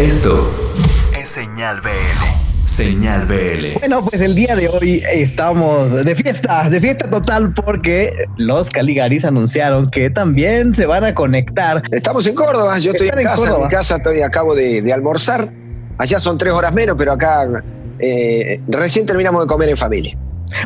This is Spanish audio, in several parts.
Esto es Señal BL. Señal BL. Bueno, pues el día de hoy estamos de fiesta, de fiesta total porque los Caligaris anunciaron que también se van a conectar. Estamos en Córdoba, yo estoy en, Están en casa, en, Córdoba. mi casa estoy, acabo de, de almorzar. Allá son tres horas menos, pero acá eh, recién terminamos de comer en familia.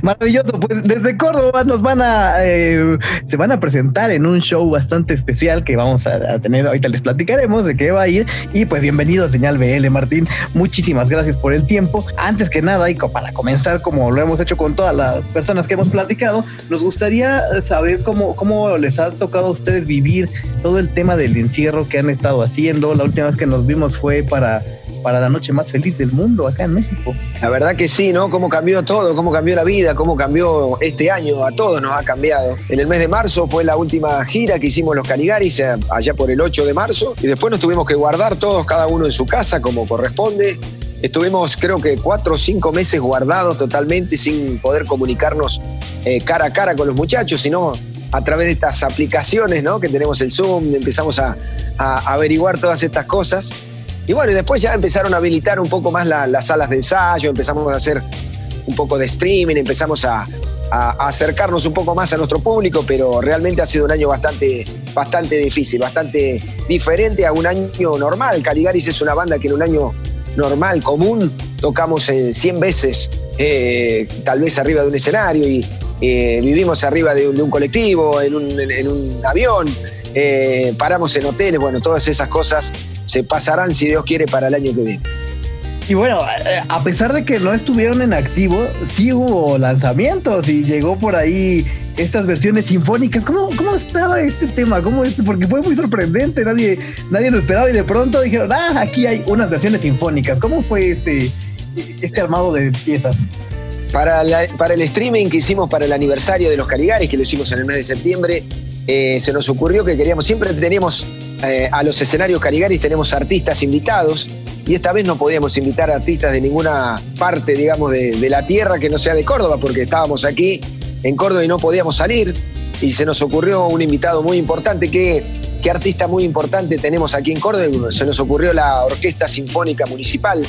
Maravilloso, pues desde Córdoba nos van a, eh, se van a presentar en un show bastante especial que vamos a, tener, ahorita les platicaremos de qué va a ir y pues bienvenido a Señal BL Martín, muchísimas gracias por el tiempo. Antes que nada y para comenzar como lo hemos hecho con todas las personas que hemos platicado, nos gustaría saber cómo, cómo les ha tocado a ustedes vivir todo el tema del encierro que han estado haciendo. La última vez que nos vimos fue para, para la noche más feliz del mundo acá en México. La verdad que sí, ¿no? Cómo cambió todo, cómo cambió la vida, cómo cambió este año, a todos nos ha cambiado. En el mes de marzo fue la última gira que hicimos los Caligaris, eh, allá por el 8 de marzo, y después nos tuvimos que guardar todos, cada uno en su casa, como corresponde. Estuvimos, creo que, cuatro o cinco meses guardados totalmente, sin poder comunicarnos eh, cara a cara con los muchachos, sino a través de estas aplicaciones, ¿no? Que tenemos el Zoom, empezamos a, a averiguar todas estas cosas. Y bueno, y después ya empezaron a habilitar un poco más la- las salas de ensayo, empezamos a hacer un poco de streaming, empezamos a, acercarnos un poco más a nuestro público, pero realmente ha sido un año bastante, bastante difícil, bastante diferente a un año normal. Caligaris es una banda que en un año normal, común, tocamos en 100 veces, eh, tal vez arriba de un escenario y eh, vivimos arriba de un, colectivo, en un, en- en un avión, eh, paramos en hoteles, bueno, todas esas cosas se pasarán, si Dios quiere, para el año que viene. Y bueno, eh, a pesar de que no estuvieron en activo, sí hubo lanzamientos y llegó por ahí estas versiones sinfónicas. ¿Cómo, cómo estaba este tema? ¿Cómo este? Porque fue muy sorprendente, nadie, nadie lo esperaba y de pronto dijeron, ah, aquí hay unas versiones sinfónicas. ¿Cómo fue este, este armado de piezas? Para, la- para el streaming que hicimos para el aniversario de los Caligaris, que lo hicimos en el mes de septiembre, eh, se nos ocurrió que queríamos, siempre teníamos eh, a los escenarios Caligaris, tenemos artistas invitados, y esta vez no podíamos invitar artistas de ninguna parte, digamos, de, la tierra que no sea de Córdoba, porque estábamos aquí en Córdoba y no podíamos salir, y se nos ocurrió un invitado muy importante, que, ¿qué artista muy importante tenemos aquí en Córdoba? Se nos ocurrió la Orquesta Sinfónica Municipal,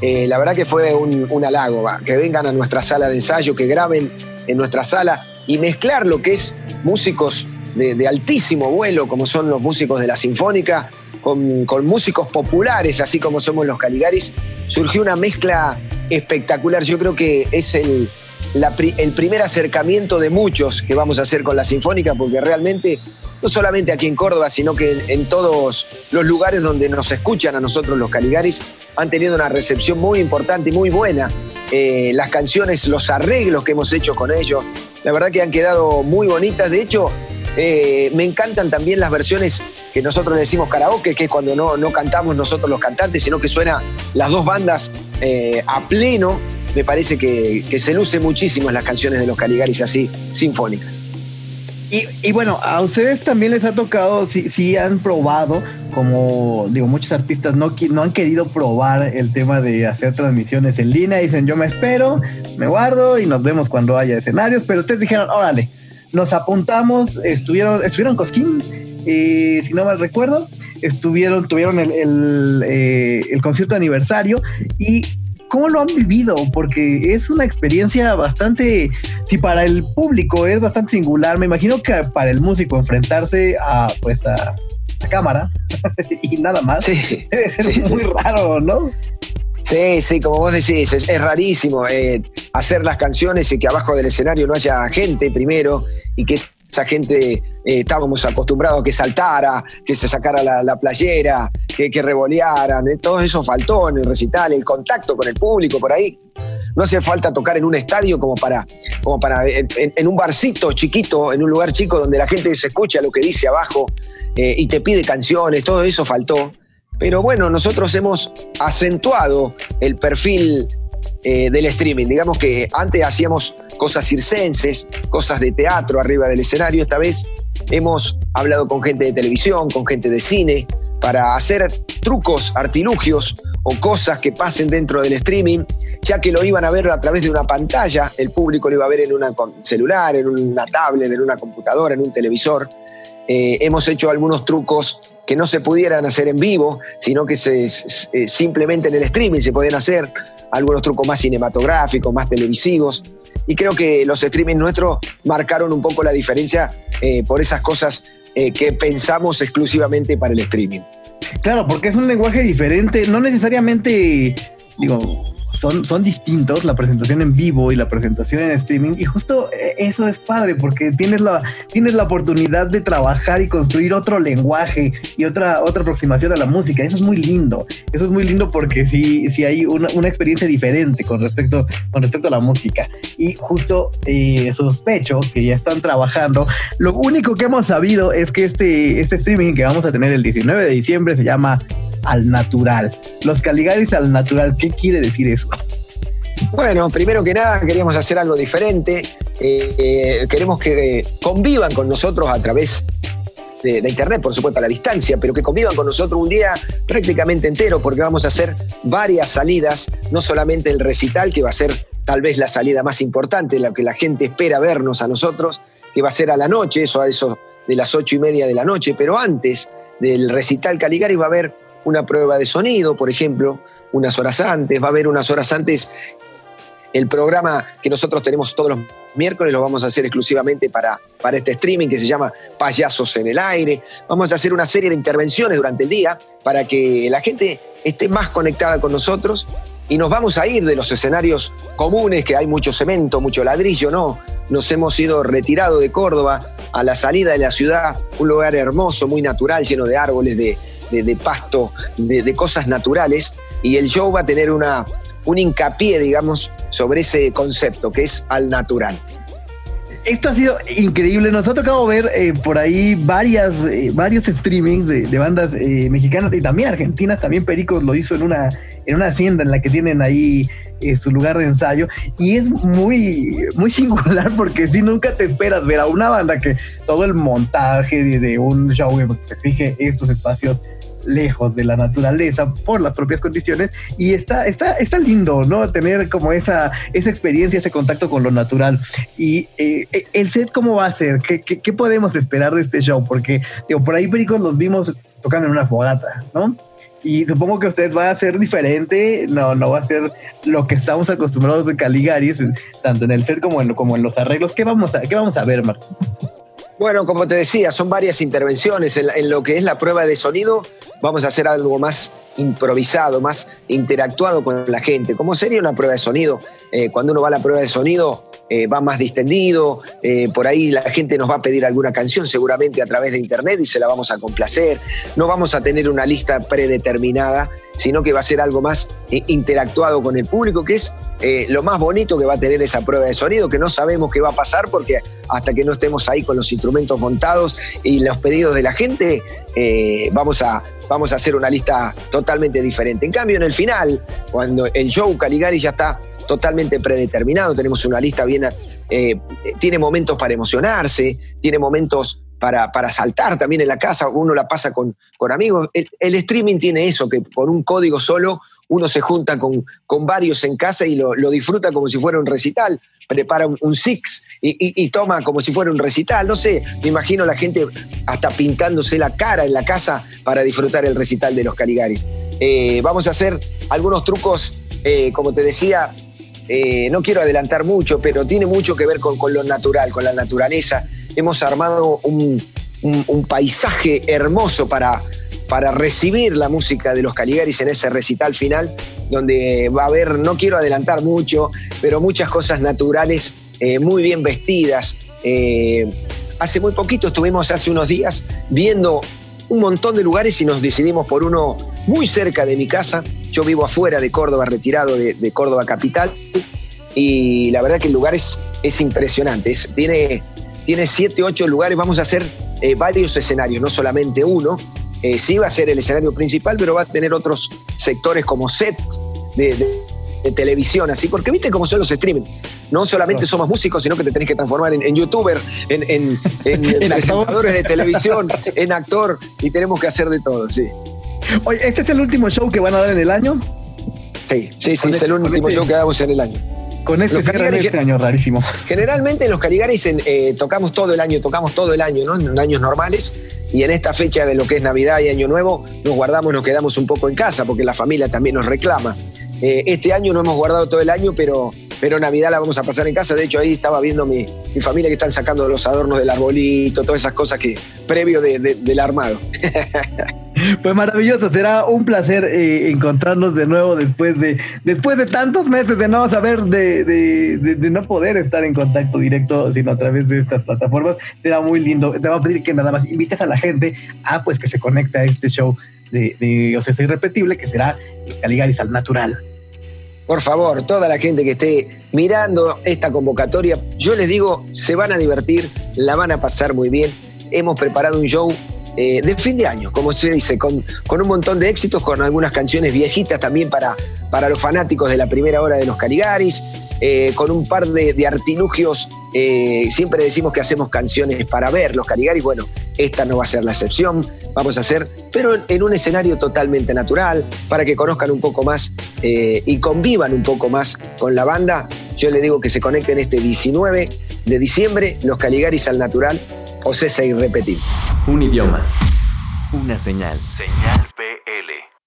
eh, la verdad que fue un, un halago, que vengan a nuestra sala de ensayo, que graben en nuestra sala y mezclar lo que es músicos de, altísimo vuelo, como son los músicos de la Sinfónica, con, músicos populares, así como somos los Caligaris, surgió una mezcla espectacular. Yo creo que es el, el primer acercamiento de muchos que vamos a hacer con la Sinfónica, porque realmente, no solamente aquí en Córdoba, sino que en, en todos los lugares donde nos escuchan a nosotros los Caligaris, han tenido una recepción muy importante y muy buena. Eh, las canciones, los arreglos que hemos hecho con ellos, la verdad que han quedado muy bonitas. De hecho, eh, me encantan también las versiones que nosotros le decimos karaoke, que es cuando no, no cantamos nosotros los cantantes, sino que suena las dos bandas eh, a pleno. Me parece que, se luce muchísimo en las canciones de los Caligaris así, sinfónicas. Y, bueno, a ustedes también les ha tocado, si sí, han probado, como digo, muchos artistas no, no han querido probar el tema de hacer transmisiones en línea. Dicen, yo me espero, me guardo y nos vemos cuando haya escenarios. Pero ustedes dijeron, órale, nos apuntamos, estuvieron, estuvieron Cosquín, eh, si no mal recuerdo, estuvieron, tuvieron el, el, eh, el concierto de aniversario y ¿cómo lo han vivido? Porque es una experiencia bastante, si para el público es bastante singular, me imagino que para el músico enfrentarse a pues a la cámara y nada más Sí, debe ser sí, sí. muy raro, ¿no? Sí, sí, como vos decís, es, es rarísimo eh, hacer las canciones y que abajo del escenario no haya gente primero y que esa gente eh, estábamos acostumbrados a que saltara, que se sacara la, la playera, que, que revolearan, eh, todo eso faltó en el recital, el contacto con el público por ahí. No hace falta tocar en un estadio como para, como para en un barcito chiquito, en un lugar chico donde la gente se escucha lo que dice abajo eh, y te pide canciones, todo eso faltó. Pero bueno, nosotros hemos acentuado el perfil eh, del streaming. Digamos que antes hacíamos cosas circenses, cosas de teatro arriba del escenario. Esta vez hemos hablado con gente de televisión, con gente de cine, para hacer trucos, artilugios o cosas que pasen dentro del streaming, ya que lo iban a ver a través de una pantalla, el público lo iba a ver en un celular, en una tablet, en una computadora, en un televisor. Eh, hemos hecho algunos trucos que no se pudieran hacer en vivo, sino que se, eh, simplemente en el streaming se podían hacer algunos trucos más cinematográficos, más televisivos. Y creo que los streamings nuestros marcaron un poco la diferencia eh, por esas cosas eh, que pensamos exclusivamente para el streaming. Claro, porque es un lenguaje diferente, no necesariamente, digo, son, son distintos la presentación en vivo y la presentación en streaming. Y justo eh, eso es padre porque tienes la, tienes la oportunidad de trabajar y construir otro lenguaje y otra, otra aproximación a la música. Eso es muy lindo. Eso es muy lindo porque sí, sí hay una, una experiencia diferente con respecto, con respecto a la música. Y justo eh, sospecho que ya están trabajando. Lo único que hemos sabido es que este, este streaming que vamos a tener el 19 de diciembre se llama al natural. Los Caligaris al natural, ¿qué quiere decir eso? Bueno, primero que nada queríamos hacer algo diferente. Eh, eh, queremos que convivan con nosotros a través de, Internet, por supuesto, a la distancia, pero que convivan con nosotros un día prácticamente entero, porque vamos a hacer varias salidas, no solamente el recital, que va a ser tal vez la salida más importante, la que la gente espera vernos a nosotros, que va a ser a la noche, eso a eso de las ocho y media de la noche, pero antes del recital Caligari va a haber una prueba de sonido, por ejemplo, unas horas antes, va a haber unas horas antes el programa que nosotros tenemos todos los miércoles, lo vamos a hacer exclusivamente para, para este streaming que se llama Payasos en el Aire. Vamos a hacer una serie de intervenciones durante el día para que la gente esté más conectada con nosotros y nos vamos a ir de los escenarios comunes, que hay mucho cemento, mucho ladrillo, ¿no? Nos hemos ido retirado de Córdoba a la salida de la ciudad, un lugar hermoso, muy natural, lleno de árboles, de, de, pasto, de, cosas naturales, y el show va a tener una, un hincapié, digamos, sobre ese concepto que es al natural. Esto ha sido increíble. Nos ha tocado ver eh, por ahí varias, eh, varios streamings de, bandas eh, mexicanas y también argentinas. También Pericos lo hizo en una, en una hacienda en la que tienen ahí su lugar de ensayo. Y es muy, muy singular porque si nunca te esperas ver a una banda que todo el montaje de, de un show se fije estos espacios lejos de la naturaleza por las propias condiciones y está, está, está lindo, ¿no? Tener como esa, esa experiencia, ese contacto con lo natural. Y eh, el set, ¿cómo va a ser? ¿Qué, ¿Qué, podemos esperar de este show? Porque, digo, por ahí Pericos los vimos tocando en una fogata, ¿no? Y supongo que ustedes va a ser diferente, no, no va a ser lo que estamos acostumbrados de Caligaris, tanto en el set como en, como en los arreglos. ¿Qué vamos a, qué vamos a ver, Marco? Bueno, como te decía, son varias intervenciones. En, lo que es la prueba de sonido, vamos a hacer algo más improvisado, más interactuado con la gente. ¿Cómo sería una prueba de sonido? Eh, cuando uno va a la prueba de sonido, eh, va más distendido, eh, por ahí la gente nos va a pedir alguna canción seguramente a través de internet y se la vamos a complacer. No vamos a tener una lista predeterminada, sino que va a ser algo más interactuado con el público, que es lo más bonito que va a tener esa prueba de sonido, que no sabemos qué va a pasar porque hasta que no estemos ahí con los instrumentos montados y los pedidos de la gente, vamos, a, vamos a hacer una lista totalmente diferente. En cambio, en el final, cuando el show Caligari ya está totalmente predeterminado, tenemos una lista bien, eh, tiene momentos para emocionarse, tiene momentos para, para, saltar también en la casa, uno la pasa con, con amigos. El, streaming tiene eso, que por un código solo uno se junta con, con varios en casa y lo, disfruta como si fuera un recital, prepara un, six y, toma como si fuera un recital. No sé, me imagino la gente hasta pintándose la cara en la casa para disfrutar el recital de los Caligaris. Eh, vamos a hacer algunos trucos, eh, como te decía, eh, no quiero adelantar mucho, pero tiene mucho que ver con, lo natural, con la naturaleza. Hemos armado un, paisaje hermoso para, para recibir la música de los Caligaris en ese recital final, donde va a haber, no quiero adelantar mucho, pero muchas cosas naturales, eh, muy bien vestidas. Eh, hace muy poquito estuvimos, hace unos días, viendo un montón de lugares y nos decidimos por uno muy cerca de mi casa. Yo vivo afuera de Córdoba, retirado de, Córdoba capital, y la verdad que el lugar es, es impresionante. tiene, tiene siete, ocho lugares. Vamos a hacer eh, varios escenarios, no solamente uno. Eh, sí va a ser el escenario principal, pero va a tener otros sectores como set de, televisión, así, porque viste cómo son los streaming. No solamente somos músicos, sino que te tenés que transformar en, youtuber, en, en, en presentadores de televisión, en actor, y tenemos que hacer de todo, sí. Oye, ¿este es el último show que van a dar en el año? Sí, sí, sí, es el último este show que damos en el año. Con este, este año rarísimo. Generalmente los Caligaris eh, tocamos todo el año, tocamos todo el año, ¿no? En años normales. Y en esta fecha de lo que es Navidad y Año Nuevo nos guardamos, nos quedamos un poco en casa porque la familia también nos reclama. Eh, este año no hemos guardado todo el año, pero, pero Navidad la vamos a pasar en casa. De hecho, ahí estaba viendo mi, mi familia que están sacando los adornos del arbolito, todas esas cosas que previo del armado. Pues maravilloso, será un placer eh, encontrarnos de nuevo después de después de tantos meses de no saber, de, de, no poder estar en contacto directo, sino a través de estas plataformas. Será muy lindo. Te voy a pedir que nada más invites a la gente a pues que se conecte a este show de, de Ocesa Irrepetible, que será Los Caligaris al Natural. Por favor, toda la gente que esté mirando esta convocatoria, yo les digo, se van a divertir, la van a pasar muy bien. Hemos preparado un show eh, de fin de año, como se dice, con, un montón de éxitos, con algunas canciones viejitas también para, para los fanáticos de la primera hora de los Caligaris, eh, con un par de, artilugios. Eh, siempre decimos que hacemos canciones para ver los Caligaris, bueno, esta no va a ser la excepción, vamos a hacer, pero en, un escenario totalmente natural, para que conozcan un poco más y convivan un poco más con la banda. Yo les digo que se conecten este 19 de diciembre, los Caligaris al natural, o César Irrepetible. Un idioma. Una señal. Señal PL.